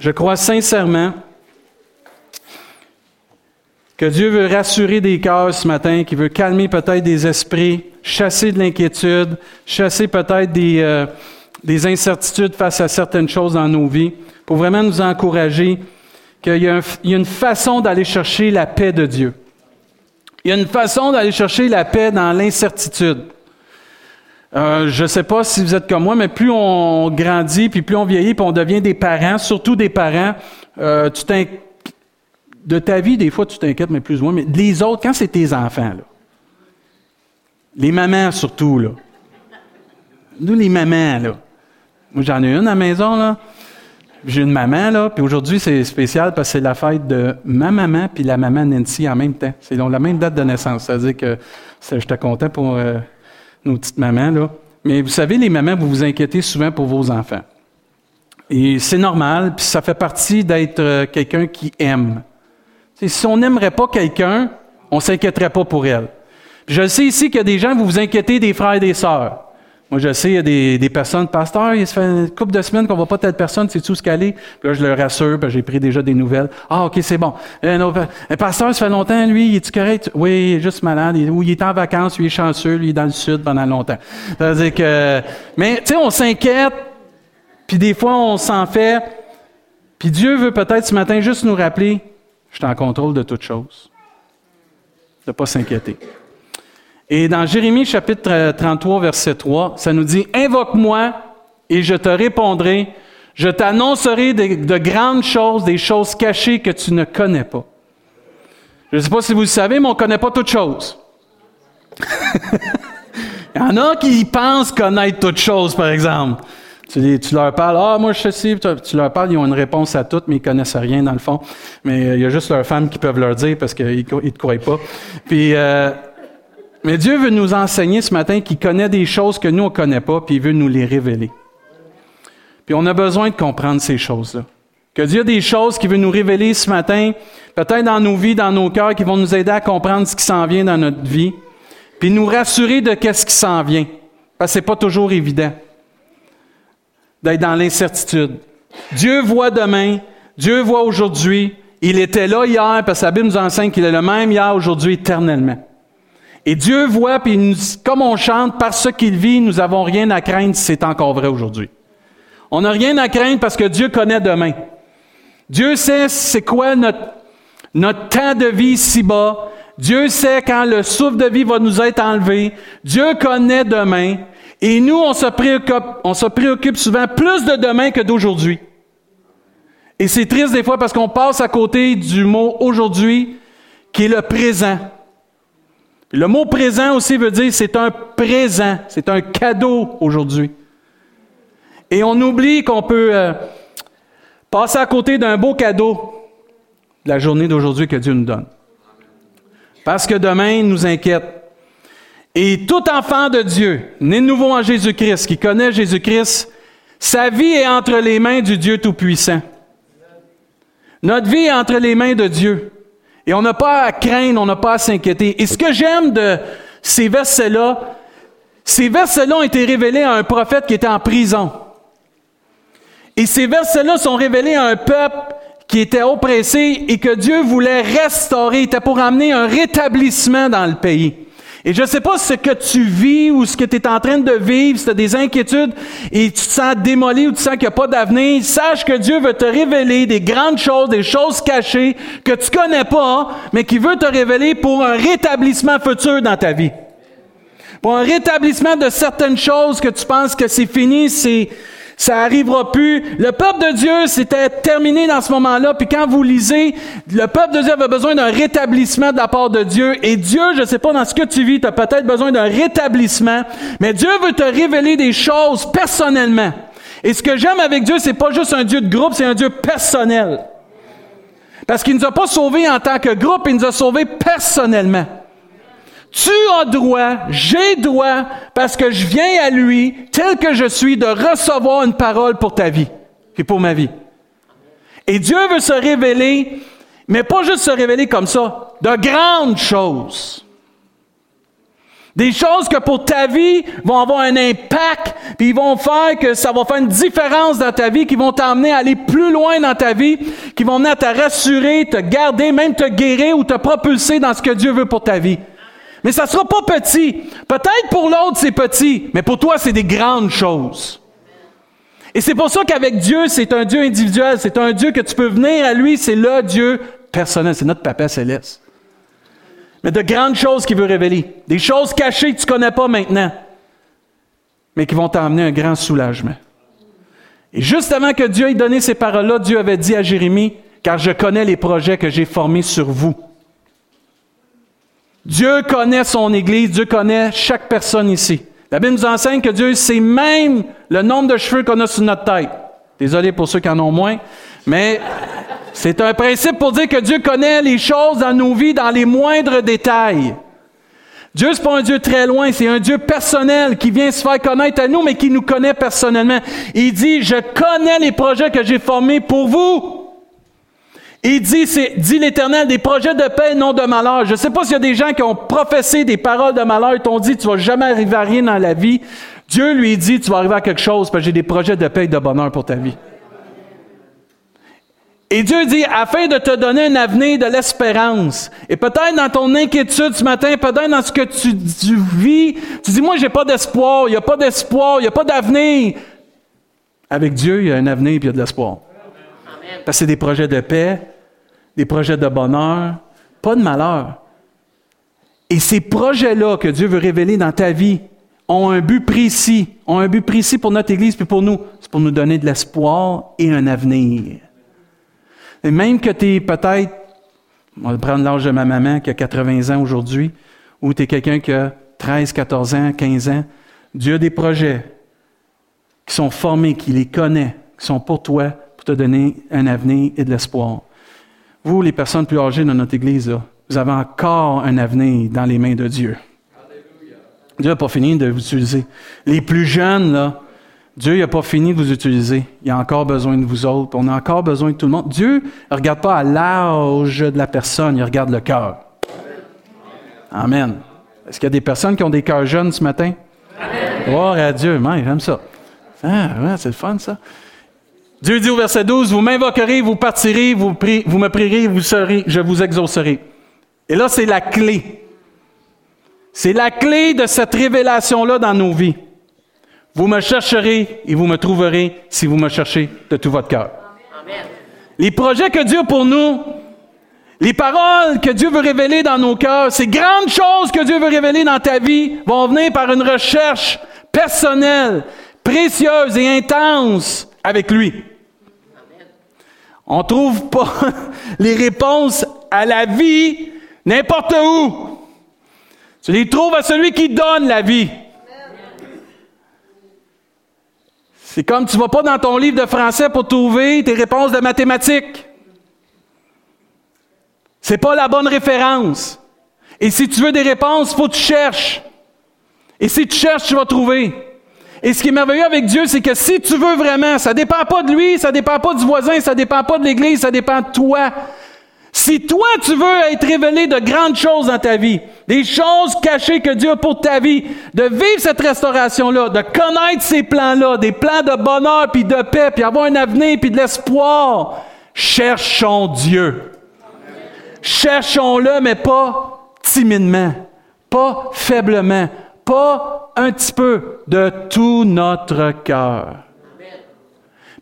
Je crois sincèrement que Dieu veut rassurer des cœurs ce matin, qu'il veut calmer peut-être des esprits, chasser de l'inquiétude, chasser peut-être des, euh, des, incertitudes face à certaines choses dans nos vies, pour vraiment nous encourager qu'il y, a une façon d'aller chercher la paix de Dieu. Il y a une façon d'aller chercher la paix dans l'incertitude. Euh, je ne sais pas si vous êtes comme moi, mais plus on grandit, puis plus on vieillit, puis on devient des parents, surtout des parents, euh, tu de ta vie, des fois, tu t'inquiètes, mais plus ou moins, mais les autres, quand c'est tes enfants, là, les mamans surtout, là. Nous, les mamans, là. Moi, j'en ai une à la maison, là. J'ai une maman, là, puis aujourd'hui, c'est spécial parce que c'est la fête de ma maman puis la maman Nancy en même temps. C'est la même date de naissance. C'est-à-dire que j'étais content pour euh, nos petites mamans, là. Mais vous savez, les mamans, vous vous inquiétez souvent pour vos enfants. Et c'est normal, puis ça fait partie d'être euh, quelqu'un qui aime. si on n'aimerait pas quelqu'un, on s'inquiéterait pas pour elle. je sais ici qu'il y a des gens, vous vous inquiétez des frères et des sœurs. Moi, je sais, il y a des, personnes, pasteur, il se fait une couple de semaines qu'on ne voit pas telle personne, c'est tout ce qu'elle est. Puis là, je le rassure, puis j'ai pris déjà des nouvelles. Ah, OK, c'est bon. Un, autre, un pasteur, ça fait longtemps, lui, il est-tu correct? Oui, il est juste malade. ou il est en vacances, lui, il est chanceux, lui, il est dans le sud pendant longtemps. C'est-à-dire que, mais, tu sais, on s'inquiète, puis des fois, on s'en fait. Puis Dieu veut peut-être ce matin juste nous rappeler, je suis en contrôle de toutes choses. De ne pas s'inquiéter. Et dans Jérémie chapitre 33, verset 3, ça nous dit, Invoque-moi et je te répondrai, je t'annoncerai de, grandes choses, des choses cachées que tu ne connais pas. Je ne sais pas si vous le savez, mais on ne connaît pas toutes choses. Il y en a qui pensent connaître toutes choses, par exemple. Tu, leur parles, ah, moi je sais, tu, leur parles, ils ont une réponse à toutes, mais ils connaissent rien dans le fond. Mais euh, il y a juste leurs femmes qui peuvent leur dire parce qu'ils ne te croient pas. Puis, euh, mais Dieu veut nous enseigner ce matin qu'il connaît des choses que nous, on ne connaît pas, puis il veut nous les révéler. Puis on a besoin de comprendre ces choses-là. Que Dieu a des choses qu'il veut nous révéler ce matin, peut-être dans nos vies, dans nos cœurs, qui vont nous aider à comprendre ce qui s'en vient dans notre vie, puis nous rassurer de qu'est-ce qui s'en vient. Parce que c'est pas toujours évident d'être dans l'incertitude. Dieu voit demain, Dieu voit aujourd'hui. Il était là hier, parce que la Bible nous enseigne qu'il est le même hier, aujourd'hui, éternellement. Et Dieu voit, puis comme on chante, par ce qu'il vit, nous n'avons rien à craindre si c'est encore vrai aujourd'hui. On n'a rien à craindre parce que Dieu connaît demain. Dieu sait c'est quoi notre, notre temps de vie si bas. Dieu sait quand le souffle de vie va nous être enlevé. Dieu connaît demain. Et nous, on se préoccupe, on se préoccupe souvent plus de demain que d'aujourd'hui. Et c'est triste des fois parce qu'on passe à côté du mot aujourd'hui qui est le présent. Le mot présent aussi veut dire c'est un présent, c'est un cadeau aujourd'hui. Et on oublie qu'on peut euh, passer à côté d'un beau cadeau de la journée d'aujourd'hui que Dieu nous donne. Parce que demain nous inquiète. Et tout enfant de Dieu, né de nouveau en Jésus-Christ, qui connaît Jésus-Christ, sa vie est entre les mains du Dieu Tout-Puissant. Notre vie est entre les mains de Dieu. Et on n'a pas à craindre, on n'a pas à s'inquiéter. Et ce que j'aime de ces versets-là, ces versets-là ont été révélés à un prophète qui était en prison. Et ces versets-là sont révélés à un peuple qui était oppressé et que Dieu voulait restaurer. Était pour amener un rétablissement dans le pays. Et je ne sais pas ce que tu vis ou ce que tu es en train de vivre, si tu as des inquiétudes et tu te sens démoli ou tu sens qu'il n'y a pas d'avenir, sache que Dieu veut te révéler des grandes choses, des choses cachées que tu connais pas, mais qui veut te révéler pour un rétablissement futur dans ta vie. Pour un rétablissement de certaines choses que tu penses que c'est fini, c'est ça arrivera plus. Le peuple de Dieu, c'était terminé dans ce moment-là. Puis quand vous lisez, le peuple de Dieu avait besoin d'un rétablissement de la part de Dieu. Et Dieu, je ne sais pas dans ce que tu vis, tu as peut-être besoin d'un rétablissement. Mais Dieu veut te révéler des choses personnellement. Et ce que j'aime avec Dieu, c'est pas juste un Dieu de groupe, c'est un Dieu personnel. Parce qu'il nous a pas sauvés en tant que groupe, il nous a sauvés personnellement. Tu as droit, j'ai droit, parce que je viens à lui, tel que je suis, de recevoir une parole pour ta vie et pour ma vie. Et Dieu veut se révéler, mais pas juste se révéler comme ça, de grandes choses. Des choses que pour ta vie vont avoir un impact, puis ils vont faire que ça va faire une différence dans ta vie, qui vont t'emmener à aller plus loin dans ta vie, qui vont venir te rassurer, te garder, même te guérir ou te propulser dans ce que Dieu veut pour ta vie. Mais ça sera pas petit. Peut-être pour l'autre c'est petit, mais pour toi c'est des grandes choses. Et c'est pour ça qu'avec Dieu, c'est un Dieu individuel, c'est un Dieu que tu peux venir à lui, c'est le Dieu personnel, c'est notre Papa céleste mais de grandes choses qu'il veut révéler. Des choses cachées que tu ne connais pas maintenant, mais qui vont t'emmener un grand soulagement. Et juste avant que Dieu ait donné ces paroles-là, Dieu avait dit à Jérémie, car je connais les projets que j'ai formés sur vous. Dieu connaît son Église, Dieu connaît chaque personne ici. La Bible nous enseigne que Dieu sait même le nombre de cheveux qu'on a sur notre tête. Désolé pour ceux qui en ont moins, mais c'est un principe pour dire que Dieu connaît les choses dans nos vies dans les moindres détails. Dieu, n'est pas un Dieu très loin, c'est un Dieu personnel qui vient se faire connaître à nous, mais qui nous connaît personnellement. Il dit, je connais les projets que j'ai formés pour vous. Il dit, dit l'Éternel, des projets de paix, non de malheur. Je ne sais pas s'il y a des gens qui ont professé des paroles de malheur, ils t'ont dit, tu vas jamais arriver à rien dans la vie. Dieu lui dit, tu vas arriver à quelque chose, parce que j'ai des projets de paix et de bonheur pour ta vie. Et Dieu dit, afin de te donner un avenir de l'espérance. Et peut-être dans ton inquiétude ce matin, peut-être dans ce que tu, vis, tu dis, moi, j'ai pas d'espoir, il n'y a pas d'espoir, il n'y a pas d'avenir. Avec Dieu, il y a un avenir et il y a de l'espoir. Parce que c'est des projets de paix, des projets de bonheur, pas de malheur. Et ces projets-là que Dieu veut révéler dans ta vie ont un but précis, ont un but précis pour notre Église et pour nous. C'est pour nous donner de l'espoir et un avenir. Et même que tu es peut-être, on va prendre l'âge de ma maman qui a 80 ans aujourd'hui, ou tu es quelqu'un qui a 13, 14 ans, 15 ans, Dieu a des projets qui sont formés, qui les connaît, qui sont pour toi, pour te donner un avenir et de l'espoir. Vous, les personnes plus âgées dans notre Église, vous avez encore un avenir dans les mains de Dieu. Dieu n'a pas fini de vous utiliser. Les plus jeunes, Dieu n'a pas fini de vous utiliser. Il a encore besoin de vous autres. On a encore besoin de tout le monde. Dieu ne regarde pas à l'âge de la personne, il regarde le cœur. Amen. Est-ce qu'il y a des personnes qui ont des cœurs jeunes ce matin? Gloire à Dieu. j'aime ça. Ah, ouais, c'est le fun, ça. Dieu dit au verset 12, vous m'invoquerez, vous partirez, vous, vous me prierez, vous serez, je vous exaucerai. Et là, c'est la clé. C'est la clé de cette révélation-là dans nos vies. Vous me chercherez et vous me trouverez si vous me cherchez de tout votre cœur. Les projets que Dieu a pour nous, les paroles que Dieu veut révéler dans nos cœurs, ces grandes choses que Dieu veut révéler dans ta vie vont venir par une recherche personnelle, précieuse et intense avec lui. On trouve pas les réponses à la vie n'importe où. Tu les trouves à celui qui donne la vie. C'est comme tu vas pas dans ton livre de français pour trouver tes réponses de mathématiques. C'est pas la bonne référence. Et si tu veux des réponses, faut que tu cherches. Et si tu cherches, tu vas trouver. Et ce qui est merveilleux avec Dieu, c'est que si tu veux vraiment, ça dépend pas de lui, ça dépend pas du voisin, ça dépend pas de l'Église, ça dépend de toi. Si toi, tu veux être révélé de grandes choses dans ta vie, des choses cachées que Dieu a pour ta vie, de vivre cette restauration-là, de connaître ces plans-là, des plans de bonheur, puis de paix, puis avoir un avenir, puis de l'espoir, cherchons Dieu. Cherchons-le, mais pas timidement, pas faiblement, un petit peu, de tout notre cœur.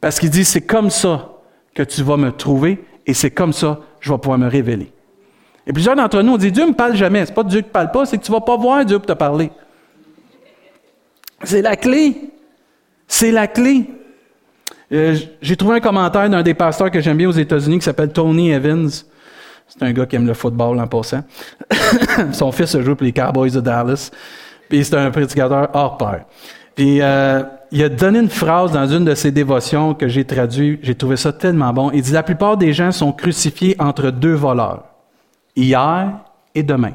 Parce qu'il dit, c'est comme ça que tu vas me trouver, et c'est comme ça je vais pouvoir me révéler. Et plusieurs d'entre nous ont dit Dieu ne me parle jamais. Ce n'est pas Dieu qui ne parle pas, c'est que tu ne vas pas voir Dieu pour te parler. C'est la clé. C'est la clé. Euh, j'ai trouvé un commentaire d'un des pasteurs que j'aime bien aux États-Unis qui s'appelle Tony Evans. C'est un gars qui aime le football en passant. Son fils joue pour les Cowboys de Dallas. Puis c'est un prédicateur hors pair. Puis euh, il a donné une phrase dans une de ses dévotions que j'ai traduit. J'ai trouvé ça tellement bon. Il dit La plupart des gens sont crucifiés entre deux voleurs, hier et demain.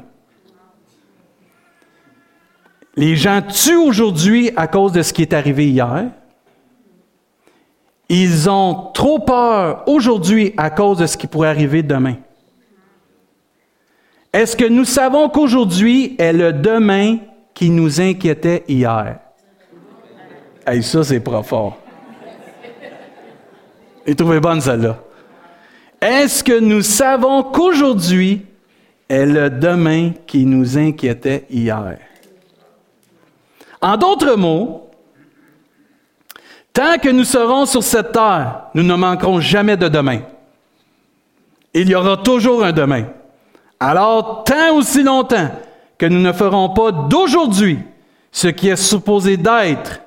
Les gens tuent aujourd'hui à cause de ce qui est arrivé hier. Ils ont trop peur aujourd'hui à cause de ce qui pourrait arriver demain. Est-ce que nous savons qu'aujourd'hui est le demain qui nous inquiétait hier. Hey, ça, c'est profond. Et trouvez bonne celle-là. Est-ce que nous savons qu'aujourd'hui est le demain qui nous inquiétait hier? En d'autres mots, tant que nous serons sur cette terre, nous ne manquerons jamais de demain. Il y aura toujours un demain. Alors, tant aussi longtemps que nous ne ferons pas d'aujourd'hui ce qui est supposé d'être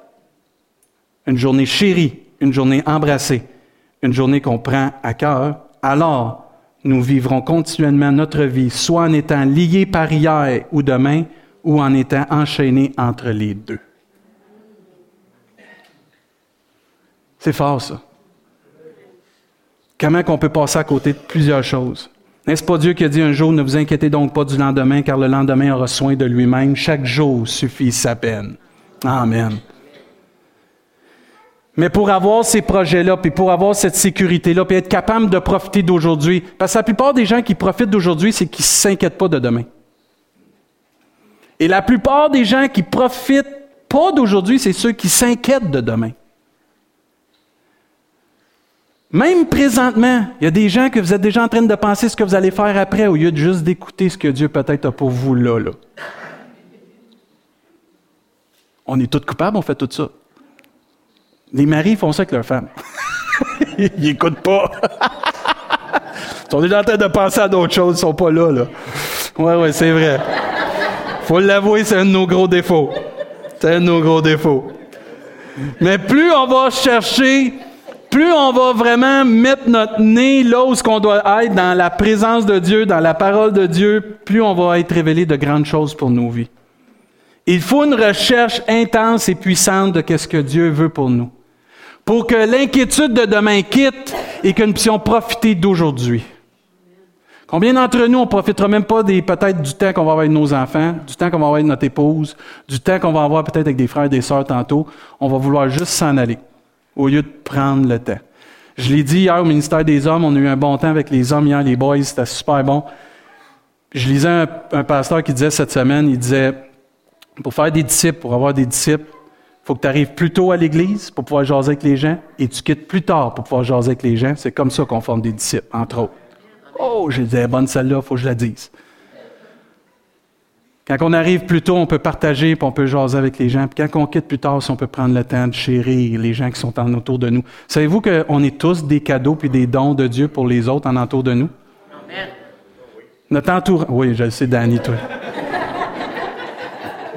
une journée chérie, une journée embrassée, une journée qu'on prend à cœur, alors nous vivrons continuellement notre vie, soit en étant liés par hier ou demain, ou en étant enchaînés entre les deux. C'est fort, ça. Comment qu'on peut passer à côté de plusieurs choses? N'est-ce pas Dieu qui a dit un jour, ne vous inquiétez donc pas du lendemain, car le lendemain aura soin de lui-même. Chaque jour suffit sa peine. Amen. Mais pour avoir ces projets-là, puis pour avoir cette sécurité-là, puis être capable de profiter d'aujourd'hui, parce que la plupart des gens qui profitent d'aujourd'hui, c'est qu'ils ne s'inquiètent pas de demain. Et la plupart des gens qui profitent pas d'aujourd'hui, c'est ceux qui s'inquiètent de demain. Même présentement, il y a des gens que vous êtes déjà en train de penser ce que vous allez faire après au lieu de juste d'écouter ce que Dieu peut-être a pour vous là. On est tous coupables, on fait tout ça. Les maris font ça avec leurs femmes. ils n'écoutent pas. ils sont déjà en train de penser à d'autres choses, ils sont pas là. là. Oui, oui, c'est vrai. faut l'avouer, c'est un de nos gros défauts. C'est un de nos gros défauts. Mais plus on va chercher, plus on va vraiment mettre notre nez là où qu'on doit être, dans la présence de Dieu, dans la parole de Dieu, plus on va être révélé de grandes choses pour nos vies. Il faut une recherche intense et puissante de ce que Dieu veut pour nous pour que l'inquiétude de demain quitte et que nous puissions profiter d'aujourd'hui. Combien d'entre nous, on ne profitera même pas des, peut-être du temps qu'on va avoir avec nos enfants, du temps qu'on va avoir avec notre épouse, du temps qu'on va avoir peut-être avec des frères et des sœurs tantôt. On va vouloir juste s'en aller au lieu de prendre le temps. Je l'ai dit hier au ministère des Hommes, on a eu un bon temps avec les hommes hier, les boys, c'était super bon. Je lisais un, pasteur qui disait cette semaine, il disait, pour faire des disciples, pour avoir des disciples, faut que tu arrives plus tôt à l'église pour pouvoir jaser avec les gens et tu quittes plus tard pour pouvoir jaser avec les gens. C'est comme ça qu'on forme des disciples, entre autres. Oh, j'ai dit, bonne celle-là, il faut que je la dise. Quand on arrive plus tôt, on peut partager, puis on peut jaser avec les gens. Puis quand on quitte plus tard, on peut prendre le temps de chérir les gens qui sont en autour de nous. Savez-vous qu'on est tous des cadeaux puis des dons de Dieu pour les autres en entour de nous? Amen. Notre entourage... Oui, je le sais, Danny, toi.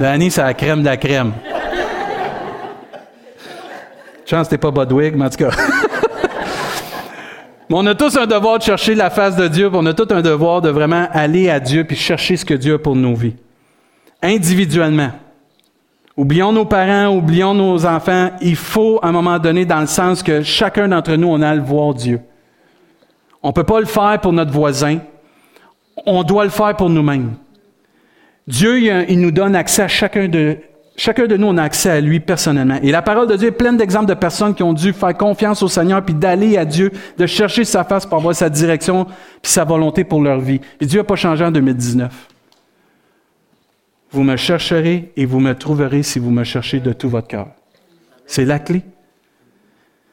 Danny, c'est la crème de la crème. Chance, t'es pas Bodwig, mais en tout cas. mais on a tous un devoir de chercher la face de Dieu, on a tous un devoir de vraiment aller à Dieu puis chercher ce que Dieu a pour nos vies. Individuellement. Oublions nos parents, oublions nos enfants. Il faut, à un moment donné, dans le sens que chacun d'entre nous, on a le voir Dieu. On ne peut pas le faire pour notre voisin. On doit le faire pour nous-mêmes. Dieu, il nous donne accès à chacun de, Chacun de nous, on a accès à lui personnellement. Et la parole de Dieu est pleine d'exemples de personnes qui ont dû faire confiance au Seigneur, puis d'aller à Dieu, de chercher sa face pour avoir sa direction, puis sa volonté pour leur vie. Et Dieu n'a pas changé en 2019. Vous me chercherez et vous me trouverez si vous me cherchez de tout votre cœur. C'est la clé.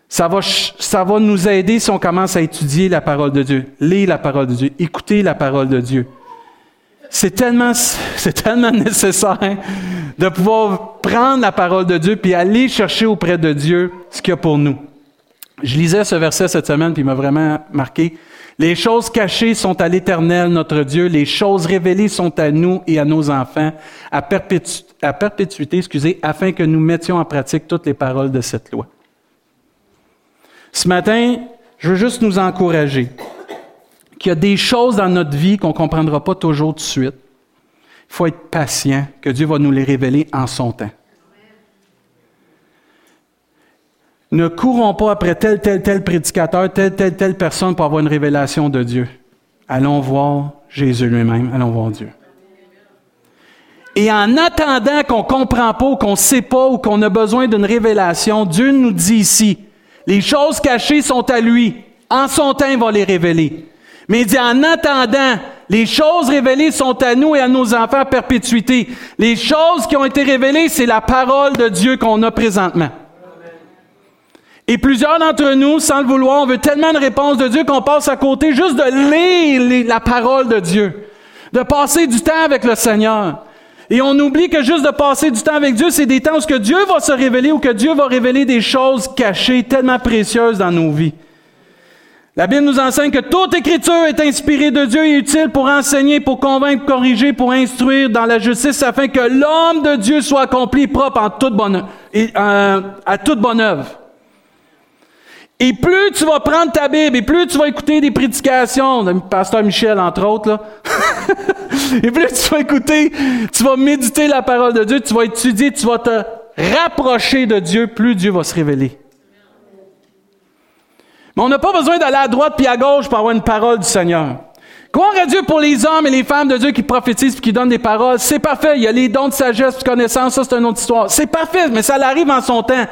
Ça va, ça va nous aider si on commence à étudier la parole de Dieu, lire la parole de Dieu, écouter la parole de Dieu. C'est tellement, c'est tellement nécessaire de pouvoir prendre la parole de Dieu puis aller chercher auprès de Dieu ce qu'il y a pour nous. Je lisais ce verset cette semaine puis il m'a vraiment marqué. Les choses cachées sont à l'Éternel, notre Dieu. Les choses révélées sont à nous et à nos enfants, à, perpétuité, excusez, afin que nous mettions en pratique toutes les paroles de cette loi. Ce matin, je veux juste nous encourager qu'il y a des choses dans notre vie qu'on ne comprendra pas toujours de suite. Il faut être patient, que Dieu va nous les révéler en son temps. Ne courons pas après tel, tel, tel prédicateur, telle, telle, telle personne pour avoir une révélation de Dieu. Allons voir Jésus lui-même, allons voir Dieu. Et en attendant qu'on ne comprend pas qu'on ne sait pas ou qu'on a besoin d'une révélation, Dieu nous dit ici, les choses cachées sont à lui. En son temps, il va les révéler. Mais il dit, en attendant Les choses révélées sont à nous et à nos enfants à perpétuité. Les choses qui ont été révélées, c'est la parole de Dieu qu'on a présentement. Et plusieurs d'entre nous, sans le vouloir, on veut tellement de réponses de Dieu qu'on passe à côté juste de lire la parole de Dieu, de passer du temps avec le Seigneur. Et on oublie que juste de passer du temps avec Dieu, c'est des temps où que Dieu va se révéler ou que Dieu va révéler des choses cachées tellement précieuses dans nos vies. La Bible nous enseigne que toute écriture est inspirée de Dieu et utile pour enseigner, pour convaincre, corriger, pour instruire dans la justice, afin que l'homme de Dieu soit accompli propre en toute bonne, et, euh, à toute bonne œuvre. Et plus tu vas prendre ta Bible, et plus tu vas écouter des prédications, de pasteur Michel, entre autres, là. et plus tu vas écouter, tu vas méditer la parole de Dieu, tu vas étudier, tu vas te rapprocher de Dieu, plus Dieu va se révéler. Mais on n'a pas besoin d'aller à droite puis à gauche pour avoir une parole du Seigneur. Croire à Dieu pour les hommes et les femmes de Dieu qui prophétisent et qui donnent des paroles, c'est parfait. Il y a les dons de sagesse, de connaissance, ça c'est une autre histoire. C'est parfait, mais ça arrive en son temps.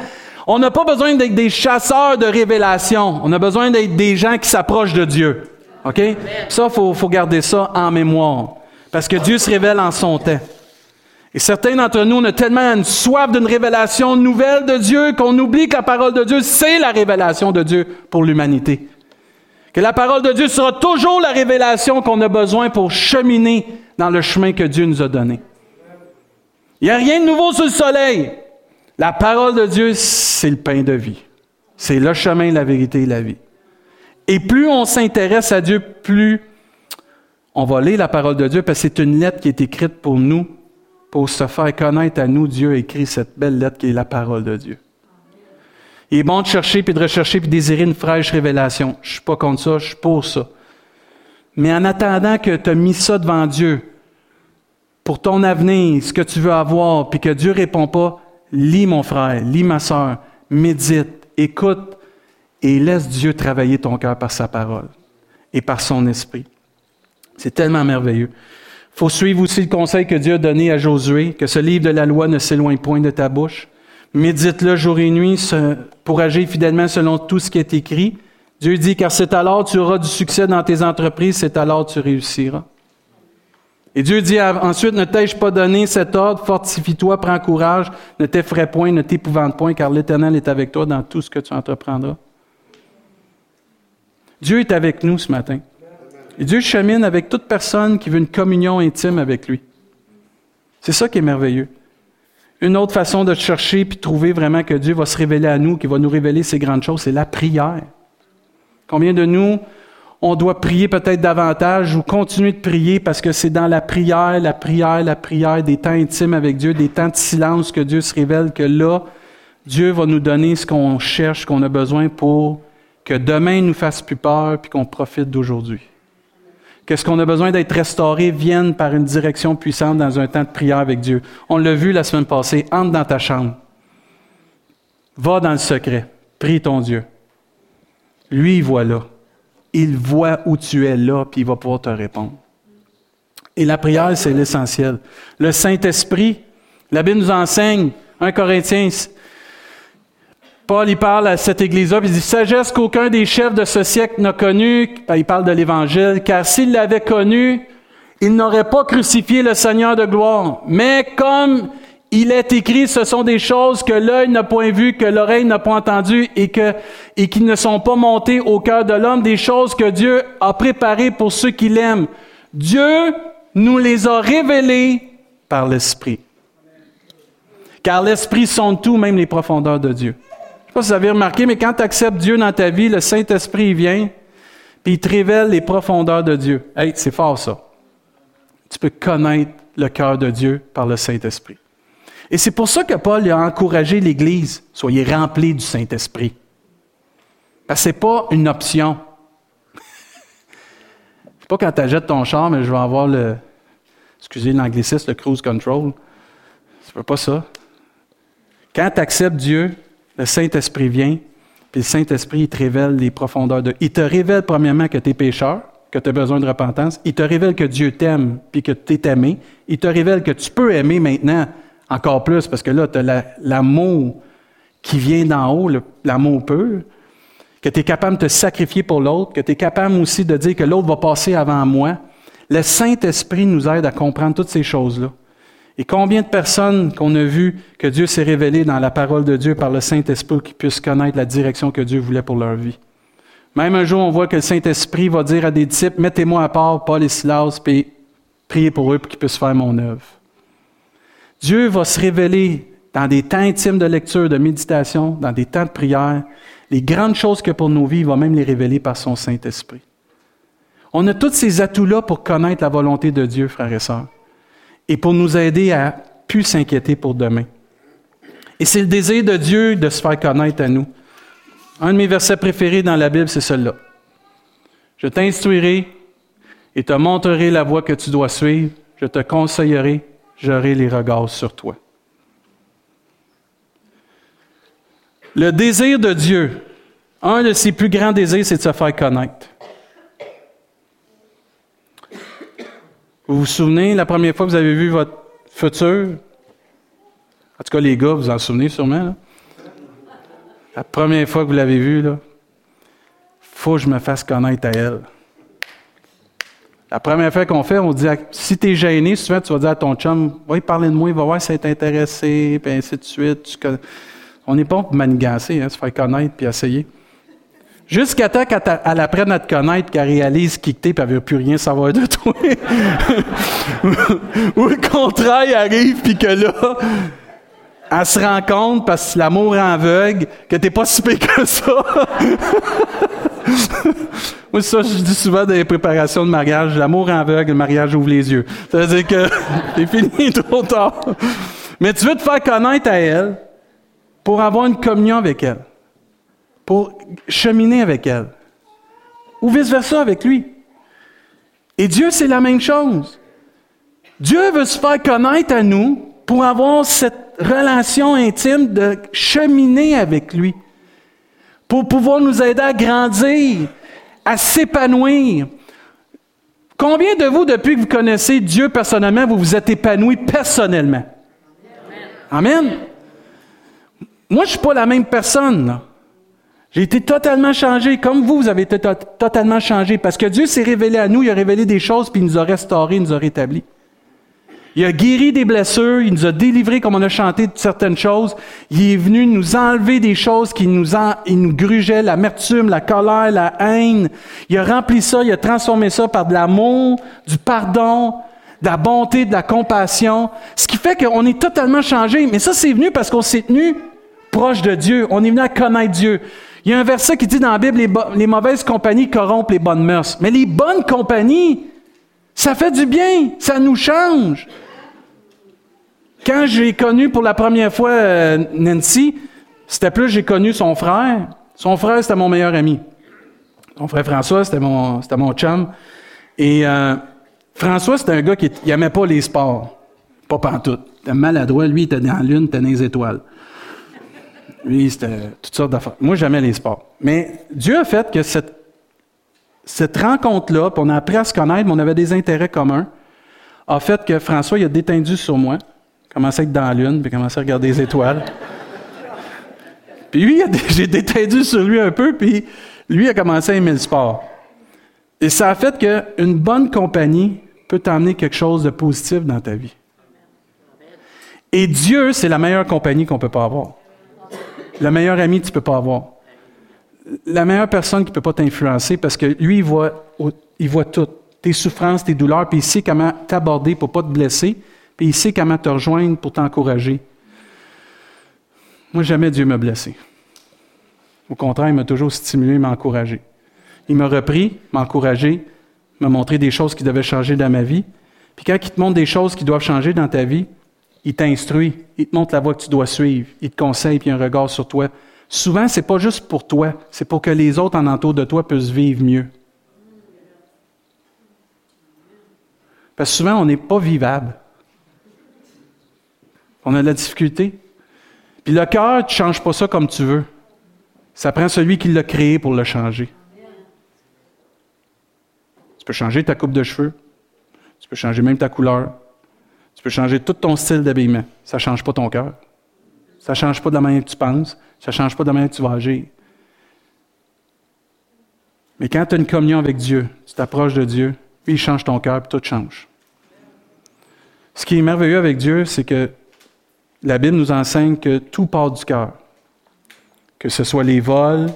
On n'a pas besoin d'être des chasseurs de révélation. On a besoin d'être des gens qui s'approchent de Dieu. OK? Ça, faut, faut garder ça en mémoire. Parce que Dieu se révèle en son temps. Et certains d'entre nous, on a tellement une soif d'une révélation nouvelle de Dieu qu'on oublie que la parole de Dieu, c'est la révélation de Dieu pour l'humanité. Que la parole de Dieu sera toujours la révélation qu'on a besoin pour cheminer dans le chemin que Dieu nous a donné. Il n'y a rien de nouveau sous le soleil. La parole de Dieu, c'est le pain de vie. C'est le chemin, la vérité et la vie. Et plus on s'intéresse à Dieu, plus on va lire la parole de Dieu, parce que c'est une lettre qui est écrite pour nous, pour se faire connaître à nous. Dieu a écrit cette belle lettre qui est la parole de Dieu. Il est bon de chercher, puis de rechercher, puis de désirer une fraîche révélation. Je suis pas contre ça, je suis pour ça. Mais en attendant que tu as mis ça devant Dieu, pour ton avenir, ce que tu veux avoir, puis que Dieu répond pas, lis mon frère, lis ma soeur, médite, écoute et laisse Dieu travailler ton cœur par sa parole et par son esprit. C'est tellement merveilleux. Il faut suivre aussi le conseil que Dieu a donné à Josué, que ce livre de la loi ne s'éloigne point de ta bouche. Médite-le jour et nuit pour agir fidèlement selon tout ce qui est écrit. Dieu dit, car c'est alors tu auras du succès dans tes entreprises, c'est alors tu réussiras. Et Dieu dit ensuite, ne t'ai-je pas donné cet ordre, fortifie-toi, prends courage, ne t'effraie point, ne t'épouvante point, car l'Éternel est avec toi dans tout ce que tu entreprendras. Dieu est avec nous ce matin. Et Dieu chemine avec toute personne qui veut une communion intime avec lui. C'est ça qui est merveilleux. Une autre façon de chercher puis de trouver vraiment que Dieu va se révéler à nous, qui va nous révéler ces grandes choses, c'est la prière. Combien de nous on doit prier peut-être davantage ou continuer de prier parce que c'est dans la prière, la prière, la prière, des temps intimes avec Dieu, des temps de silence que Dieu se révèle, que là, Dieu va nous donner ce qu'on cherche, qu'on a besoin pour que demain nous fasse plus peur puis qu'on profite d'aujourd'hui. Que ce qu'on a besoin d'être restauré vienne par une direction puissante dans un temps de prière avec Dieu. On l'a vu la semaine passée, entre dans ta chambre. Va dans le secret. Prie ton Dieu. Lui, voilà il voit où tu es là, puis il va pouvoir te répondre. Et la prière, c'est l'essentiel. Le Saint-Esprit, la Bible nous enseigne, 1 Corinthiens, Paul, il parle à cette église-là, puis il dit, sagesse qu'aucun des chefs de ce siècle n'a connue, ben, il parle de l'Évangile, car s'il l'avait connu, il n'aurait pas crucifié le Seigneur de gloire. Mais comme il est écrit, ce sont des choses que l'œil n'a point vues, que l'oreille n'a pas entendues et qui ne sont pas montées au cœur de l'homme, des choses que Dieu a préparées pour ceux qui l'aiment. Dieu nous les a révélées par l'Esprit. Car l'Esprit sonde tout, même les profondeurs de Dieu. Je ne sais pas si vous avez remarqué, mais quand tu acceptes Dieu dans ta vie, le Saint-Esprit vient, puis il te révèle les profondeurs de Dieu. Hey, c'est fort ça. Tu peux connaître le cœur de Dieu par le Saint-Esprit. Et c'est pour ça que Paul a encouragé l'Église, soyez remplis du Saint-Esprit. Parce que ce n'est pas une option. c'est pas quand tu achètes ton char, mais je vais avoir le, excusez l'anglicisme, le cruise control. C'est pas ça. Quand tu acceptes Dieu, le Saint-Esprit vient, puis le Saint-Esprit te révèle les profondeurs de. Il te révèle premièrement que tu es pécheur, que tu as besoin de repentance. Il te révèle que Dieu t'aime, puis que tu es aimé. Il te révèle que tu peux aimer maintenant encore plus, parce que là, tu as l'amour qui vient d'en haut, l'amour pur, que tu es capable de te sacrifier pour l'autre, que tu es capable aussi de dire que l'autre va passer avant moi. Le Saint-Esprit nous aide à comprendre toutes ces choses-là. Et combien de personnes qu'on a vues que Dieu s'est révélé dans la parole de Dieu par le Saint-Esprit qui puissent connaître la direction que Dieu voulait pour leur vie? Même un jour, on voit que le Saint-Esprit va dire à des disciples, mettez-moi à part Paul et Silas, puis priez pour eux pour qu'ils puissent faire mon œuvre. Dieu va se révéler dans des temps intimes de lecture, de méditation, dans des temps de prière. Les grandes choses que pour nos vies, il va même les révéler par son Saint-Esprit. On a tous ces atouts-là pour connaître la volonté de Dieu, frères et sœurs et pour nous aider à plus s'inquiéter pour demain. Et c'est le désir de Dieu de se faire connaître à nous. Un de mes versets préférés dans la Bible, c'est celui-là. Je t'instruirai et te montrerai la voie que tu dois suivre. Je te conseillerai, j'aurai les regards sur toi. Le désir de Dieu, un de ses plus grands désirs, c'est de se faire connaître. Vous vous souvenez la première fois que vous avez vu votre futur? En tout cas, les gars, vous en souvenez sûrement. La première fois que vous l'avez vu, il faut que je me fasse connaître à elle. La première fois qu'on fait, on dit, si tu es gêné, souvent tu vas dire à ton chum, va parler de moi, il va voir si est intéressé, puis ainsi de suite. On n'est pas pour manigancer, hein, se faire connaître puis essayer. Jusqu'à temps qu'elle apprenne à te connaître, qu'elle réalise qui puis elle ne veut plus rien savoir de toi. Ou le contraire arrive, puis que là, elle se rend compte, parce que l'amour est aveugle, que t'es pas si pire que ça. Moi, ça, je dis souvent dans les préparations de mariage, l'amour est aveugle, le mariage ouvre les yeux. Ça veut dire que c'est fini trop tard. Mais tu veux te faire connaître à elle pour avoir une communion avec elle pour cheminer avec elle. Ou vice-versa avec lui. Et Dieu, c'est la même chose. Dieu veut se faire connaître à nous pour avoir cette relation intime de cheminer avec lui, pour pouvoir nous aider à grandir, à s'épanouir. Combien de vous, depuis que vous connaissez Dieu personnellement, vous vous êtes épanoui personnellement? Amen. Moi, je ne suis pas la même personne. J'ai été totalement changé, comme vous, vous avez été totalement changé, parce que Dieu s'est révélé à nous, il a révélé des choses, puis il nous a restaurés, il nous a rétablis. Il a guéri des blessures, il nous a délivrés, comme on a chanté, de certaines choses. Il est venu nous enlever des choses qui nous, il nous grugeaient, l'amertume, la colère, la haine. Il a rempli ça, il a transformé ça par de l'amour, du pardon, de la bonté, de la compassion. Ce qui fait qu'on est totalement changé. Mais ça, c'est venu parce qu'on s'est tenu proche de Dieu. On est venu à connaître Dieu. Il y a un verset qui dit dans la Bible, les, mauvaises compagnies corrompent les bonnes mœurs. Mais les bonnes compagnies, ça fait du bien, ça nous change. Quand j'ai connu pour la première fois euh, Nancy, c'était plus j'ai connu son frère. Son frère, c'était mon meilleur ami. Son frère François, c'était mon, c'était mon chum. Et euh, François, c'était un gars qui n'aimait pas les sports. Pas pantoute. Il était maladroit. Lui, il était dans la lune, il était dans les étoiles. Lui, c'était toutes sortes d'affaires. Moi, j'aimais les sports. Mais Dieu a fait que cette, cette rencontre-là, puis on a appris à se connaître, mais on avait des intérêts communs, a fait que François, il a détendu sur moi, commencé à être dans la lune, puis commencé à regarder les étoiles. puis lui, j'ai détendu sur lui un peu, puis lui a commencé à aimer le sport. Et ça a fait qu'une bonne compagnie peut t'amener quelque chose de positif dans ta vie. Et Dieu, c'est la meilleure compagnie qu'on peut pas avoir. Le meilleur ami que tu ne peux pas avoir. La meilleure personne qui ne peut pas t'influencer parce que lui, il voit, il voit tout. Tes souffrances, tes douleurs, puis il sait comment t'aborder pour ne pas te blesser, puis il sait comment te rejoindre pour t'encourager. Moi, jamais Dieu m'a blessé. Au contraire, il m'a toujours stimulé, m'a encouragé. Il m'a repris, m'a encouragé, m'a montré des choses qui devaient changer dans ma vie. Puis quand il te montre des choses qui doivent changer dans ta vie, il t'instruit, il te montre la voie que tu dois suivre, il te conseille, puis il a un regard sur toi. Souvent, c'est pas juste pour toi, c'est pour que les autres en entour de toi puissent vivre mieux. Parce que souvent, on n'est pas vivable. On a de la difficulté. Puis le cœur, tu ne changes pas ça comme tu veux. Ça prend celui qui l'a créé pour le changer. Tu peux changer ta coupe de cheveux. Tu peux changer même ta couleur. Tu peux changer tout ton style d'habillement. Ça ne change pas ton cœur. Ça ne change pas de la manière que tu penses. Ça ne change pas de la manière que tu vas agir. Mais quand tu as une communion avec Dieu, tu t'approches de Dieu, Lui, il change ton cœur, puis tout change. Ce qui est merveilleux avec Dieu, c'est que la Bible nous enseigne que tout part du cœur. Que ce soit les vols,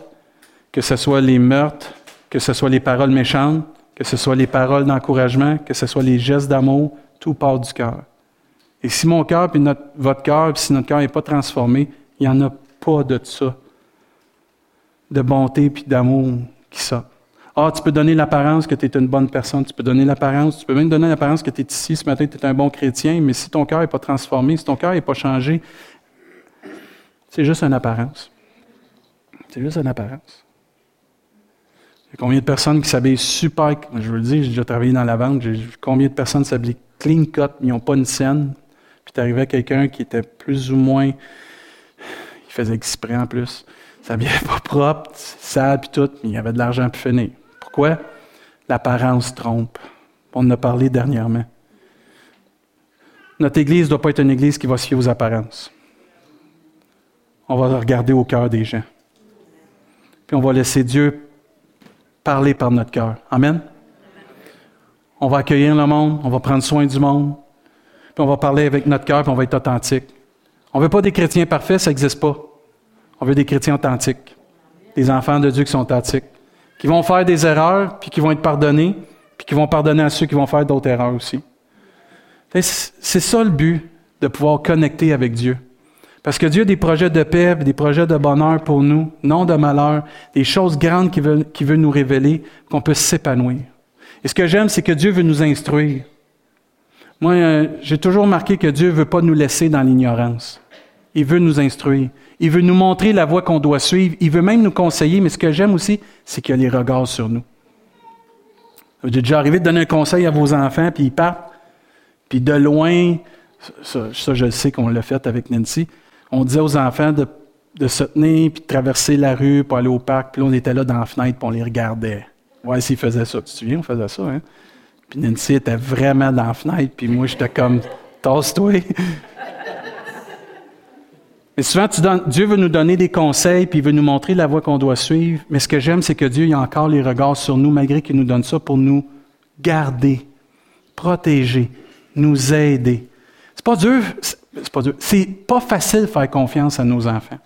que ce soit les meurtres, que ce soit les paroles méchantes, que ce soit les paroles d'encouragement, que ce soit les gestes d'amour, tout part du cœur. Et si mon cœur, puis votre cœur, puis si notre cœur n'est pas transformé, il n'y en a pas de ça, de bonté puis d'amour qui sort. Ah, tu peux donner l'apparence que tu es une bonne personne, tu peux donner l'apparence, tu peux même donner l'apparence que tu es ici ce matin, tu es un bon chrétien, mais si ton cœur n'est pas transformé, si ton cœur n'est pas changé, c'est juste une apparence. C'est juste une apparence. Il y a combien de personnes qui s'habillent super, je veux le dire, j'ai déjà travaillé dans la vente, j'ai combien de personnes s'habillent clean cut, ils n'ont pas une scène, puis tu arrivais à quelqu'un qui était plus ou moins, il faisait exprès en plus, s'habillait pas propre, sale, puis tout, mais il y avait de l'argent pour finir. L'apparence trompe. On en a parlé dernièrement. Notre Église ne doit pas être une Église qui va se fier aux apparences. On va regarder au cœur des gens. Puis on va laisser Dieu parler par notre cœur. Amen? On va accueillir le monde, on va prendre soin du monde, puis on va parler avec notre cœur, puis on va être authentique. On ne veut pas des chrétiens parfaits, ça n'existe pas. On veut des chrétiens authentiques, des enfants de Dieu qui sont authentiques qui vont faire des erreurs, puis qui vont être pardonnés, puis qui vont pardonner à ceux qui vont faire d'autres erreurs aussi. C'est ça le but de pouvoir connecter avec Dieu. Parce que Dieu a des projets de paix, des projets de bonheur pour nous, non de malheur, des choses grandes qu'il veut, nous révéler, qu'on peut s'épanouir. Et ce que j'aime, c'est que Dieu veut nous instruire. Moi, euh, j'ai toujours marqué que Dieu ne veut pas nous laisser dans l'ignorance. Il veut nous instruire. Il veut nous montrer la voie qu'on doit suivre. Il veut même nous conseiller. Mais ce que j'aime aussi, c'est qu'il y a les regards sur nous. J'ai déjà arrivé de donner un conseil à vos enfants, puis ils partent. Puis de loin, ça, je le sais qu'on l'a fait avec Nancy, on disait aux enfants de, se tenir, puis de traverser la rue pour aller au parc. Puis là, on était là dans la fenêtre, puis on les regardait. Ouais, s'ils faisaient ça. Tu te souviens, on faisait ça, hein? Puis Nancy était vraiment dans la fenêtre, puis moi, j'étais comme, tasse-toi. Souvent, Dieu veut nous donner des conseils, puis il veut nous montrer la voie qu'on doit suivre. Mais ce que j'aime, c'est que Dieu il a encore les regards sur nous, malgré qu'il nous donne ça pour nous garder, protéger, nous aider. C'est pas dur, c'est pas. C'est pas facile de faire confiance à nos enfants.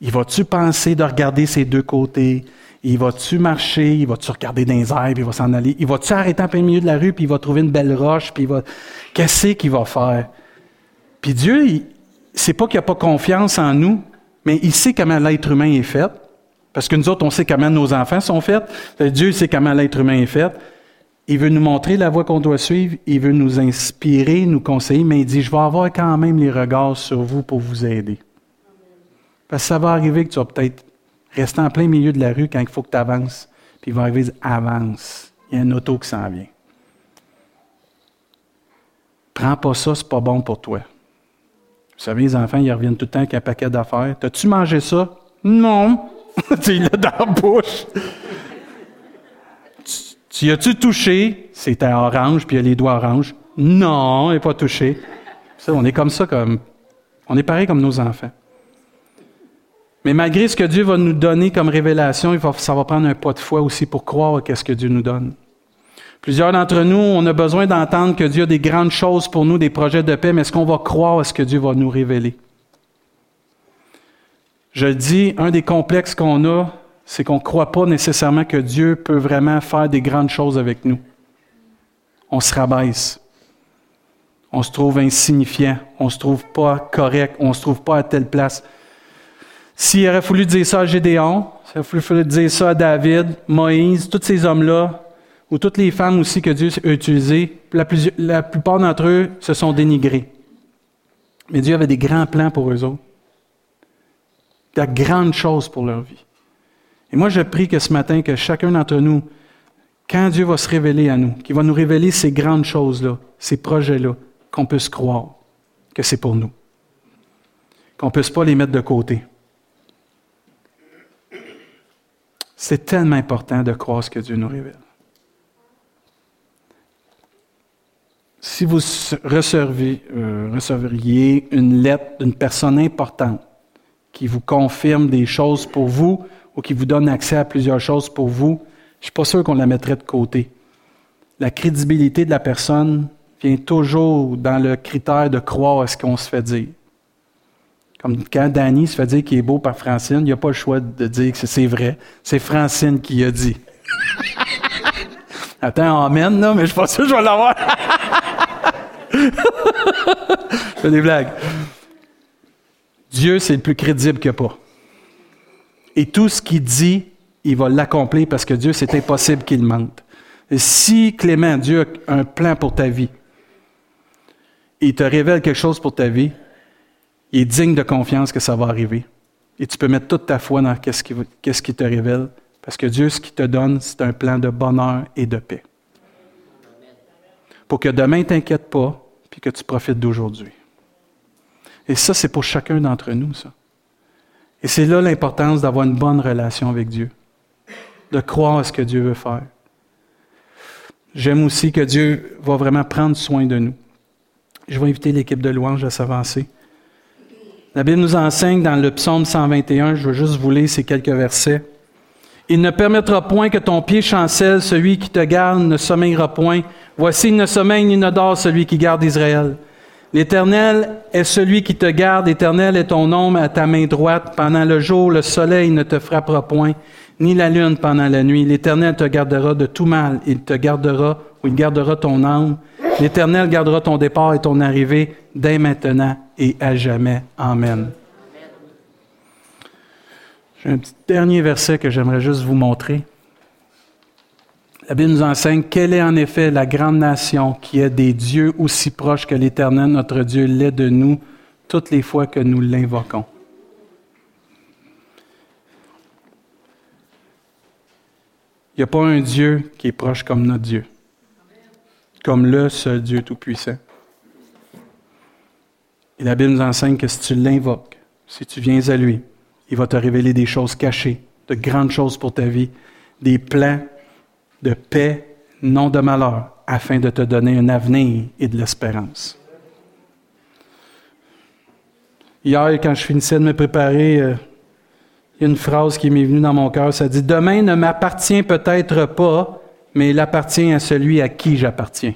Il va-tu penser de regarder ses deux côtés? Il va-tu marcher? Il va-tu regarder dans les airs, puis il va s'en aller? Il va-tu arrêter en plein milieu de la rue, puis il va trouver une belle roche, puis il va. Qu'est-ce qu'il va faire? Puis Dieu, c'est pas qu'il n'a pas confiance en nous, mais il sait comment l'être humain est fait. Parce que nous autres, on sait comment nos enfants sont faits. Dieu sait comment l'être humain est fait. Il veut nous montrer la voie qu'on doit suivre. Il veut nous inspirer, nous conseiller, mais il dit, je vais avoir quand même les regards sur vous pour vous aider. Parce que ça va arriver que tu vas peut-être rester en plein milieu de la rue quand il faut que tu avances. Puis il va arriver, avance. Il y a un auto qui s'en vient. Prends pas ça, c'est pas bon pour toi. Vous savez, les enfants, ils reviennent tout le temps avec un paquet d'affaires. T'as-tu mangé ça? Non. tu l'as dans la bouche. tu, y as-tu touché? C'était orange, puis il a les doigts oranges. Non, il n'est pas touché. On est comme ça, comme. On est pareil comme nos enfants. Mais malgré ce que Dieu va nous donner comme révélation, ça va prendre un pas de foi aussi pour croire à ce que Dieu nous donne. Plusieurs d'entre nous, on a besoin d'entendre que Dieu a des grandes choses pour nous, des projets de paix, mais est-ce qu'on va croire à ce que Dieu va nous révéler? Je le dis, un des complexes qu'on a, c'est qu'on ne croit pas nécessairement que Dieu peut vraiment faire des grandes choses avec nous. On se rabaisse. On se trouve insignifiant. On ne se trouve pas correct. On ne se trouve pas à telle place. S'il aurait fallu dire ça à Gédéon, s'il aurait fallu dire ça à David, Moïse, tous ces hommes-là, ou toutes les femmes aussi que Dieu a utilisées, la, plupart d'entre eux se sont dénigrés. Mais Dieu avait des grands plans pour eux autres. De grandes choses pour leur vie. Et moi, je prie que ce matin, que chacun d'entre nous, quand Dieu va se révéler à nous, qu'il va nous révéler ces grandes choses-là, ces projets-là, qu'on puisse croire que c'est pour nous. Qu'on ne puisse pas les mettre de côté. C'est tellement important de croire ce que Dieu nous révèle. Si vous euh, recevriez une lettre d'une personne importante qui vous confirme des choses pour vous ou qui vous donne accès à plusieurs choses pour vous, je suis pas sûr qu'on la mettrait de côté. La crédibilité de la personne vient toujours dans le critère de croire à ce qu'on se fait dire. Comme quand Danny se fait dire qu'il est beau par Francine, il n'y a pas le choix de dire que c'est vrai. C'est Francine qui a dit. Attends, amène, là, mais je suis pas sûr que je vais l'avoir. je des blagues. Dieu, c'est le plus crédible a pas. Et tout ce qu'il dit, il va l'accomplir parce que Dieu, c'est impossible qu'il mente. Si Clément, Dieu a un plan pour ta vie, il te révèle quelque chose pour ta vie, il est digne de confiance que ça va arriver. Et tu peux mettre toute ta foi dans qu'est-ce qu'il qui te révèle. Parce que Dieu, ce qu'il te donne, c'est un plan de bonheur et de paix. Pour que demain t'inquiète pas, puis que tu profites d'aujourd'hui. Et ça, c'est pour chacun d'entre nous, ça. Et c'est là l'importance d'avoir une bonne relation avec Dieu, de croire à ce que Dieu veut faire. J'aime aussi que Dieu va vraiment prendre soin de nous. Je vais inviter l'équipe de louange à s'avancer. La Bible nous enseigne dans le psaume 121, je veux juste vous lire ces quelques versets. Il ne permettra point que ton pied chancelle, celui qui te garde ne sommeillera point. Voici, il ne sommeille ni ne dort celui qui garde Israël. L'Éternel est celui qui te garde, l'Éternel est ton ombre à ta main droite. Pendant le jour, le soleil ne te frappera point, ni la lune pendant la nuit. L'Éternel te gardera de tout mal. Il te gardera, ou il gardera ton âme. L'Éternel gardera ton départ et ton arrivée dès maintenant et à jamais. Amen. J'ai un petit dernier verset que j'aimerais juste vous montrer. La Bible nous enseigne quelle est en effet la grande nation qui est des dieux aussi proches que l'Éternel, notre Dieu, l'est de nous toutes les fois que nous l'invoquons. Il n'y a pas un Dieu qui est proche comme notre Dieu, comme le seul Dieu Tout-Puissant. Et la Bible nous enseigne que si tu l'invoques, si tu viens à lui, il va te révéler des choses cachées, de grandes choses pour ta vie, des plans de paix, non de malheur, afin de te donner un avenir et de l'espérance. Hier, quand je finissais de me préparer, euh, il y a une phrase qui m'est venue dans mon cœur, ça dit, Demain ne m'appartient peut-être pas, mais il appartient à celui à qui j'appartiens.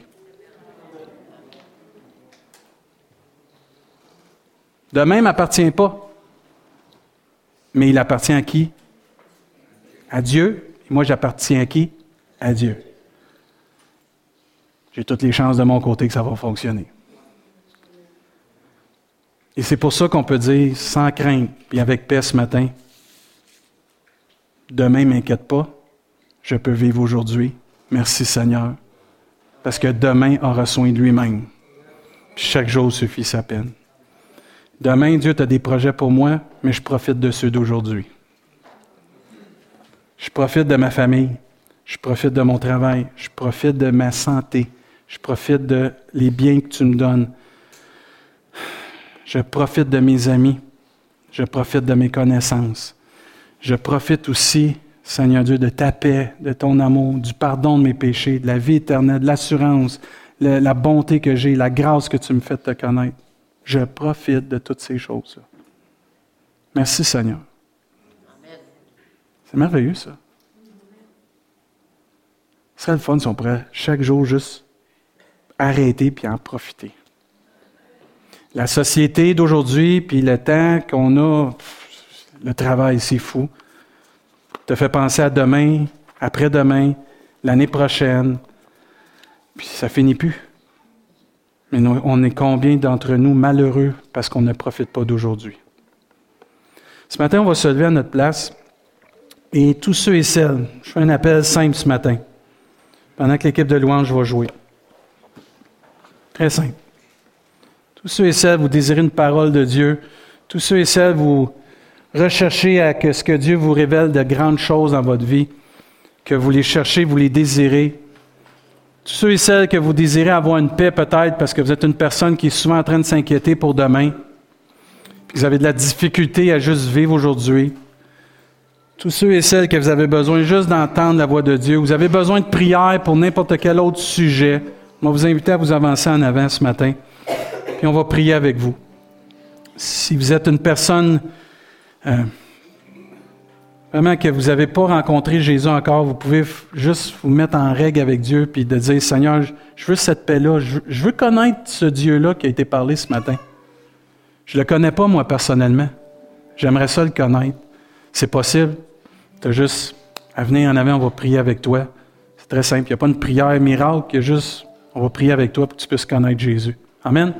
Demain ne m'appartient pas, mais il appartient à qui? À Dieu. Et moi, j'appartiens à qui? à Dieu. J'ai toutes les chances de mon côté que ça va fonctionner. Et c'est pour ça qu'on peut dire sans crainte, et avec paix ce matin, demain, ne m'inquiète pas, je peux vivre aujourd'hui. Merci Seigneur. Parce que demain aura soin de lui-même. Chaque jour suffit sa peine. Demain, Dieu a des projets pour moi, mais je profite de ceux d'aujourd'hui. Je profite de ma famille. Je profite de mon travail. Je profite de ma santé. Je profite de les biens que tu me donnes. Je profite de mes amis. Je profite de mes connaissances. Je profite aussi, Seigneur Dieu, de ta paix, de ton amour, du pardon de mes péchés, de la vie éternelle, de l'assurance, la bonté que j'ai, la grâce que tu me fais te connaître. Je profite de toutes ces choses-là. Merci, Seigneur. C'est merveilleux, ça. Ce serait le fun si on pourrait chaque jour juste arrêter puis en profiter. La société d'aujourd'hui, puis le temps qu'on a, le travail, c'est fou. Te fait penser à demain, après-demain, l'année prochaine, puis ça finit plus. Mais on est combien d'entre nous malheureux parce qu'on ne profite pas d'aujourd'hui? Ce matin, on va se lever à notre place et tous ceux et celles, je fais un appel simple ce matin pendant que l'équipe de louange va jouer. Très simple. Tous ceux et celles, vous désirez une parole de Dieu. Tous ceux et celles, vous recherchez à ce que Dieu vous révèle de grandes choses dans votre vie, que vous les cherchez, vous les désirez. Tous ceux et celles que vous désirez avoir une paix peut-être parce que vous êtes une personne qui est souvent en train de s'inquiéter pour demain, vous avez de la difficulté à juste vivre aujourd'hui. Tous ceux et celles que vous avez besoin juste d'entendre la voix de Dieu, vous avez besoin de prière pour n'importe quel autre sujet, je vais vous inviter à vous avancer en avant ce matin, puis on va prier avec vous. Si vous êtes une personne euh, vraiment que vous n'avez pas rencontré Jésus encore, vous pouvez juste vous mettre en règle avec Dieu puis de dire Seigneur, je veux cette paix-là, je veux connaître ce Dieu-là qui a été parlé ce matin. Je ne le connais pas, moi, personnellement. J'aimerais ça le connaître. C'est possible. Tu as juste à venir en avant, on va prier avec toi. C'est très simple. Il n'y a pas une prière miracle, il y a juste, on va prier avec toi pour que tu puisses connaître Jésus. Amen.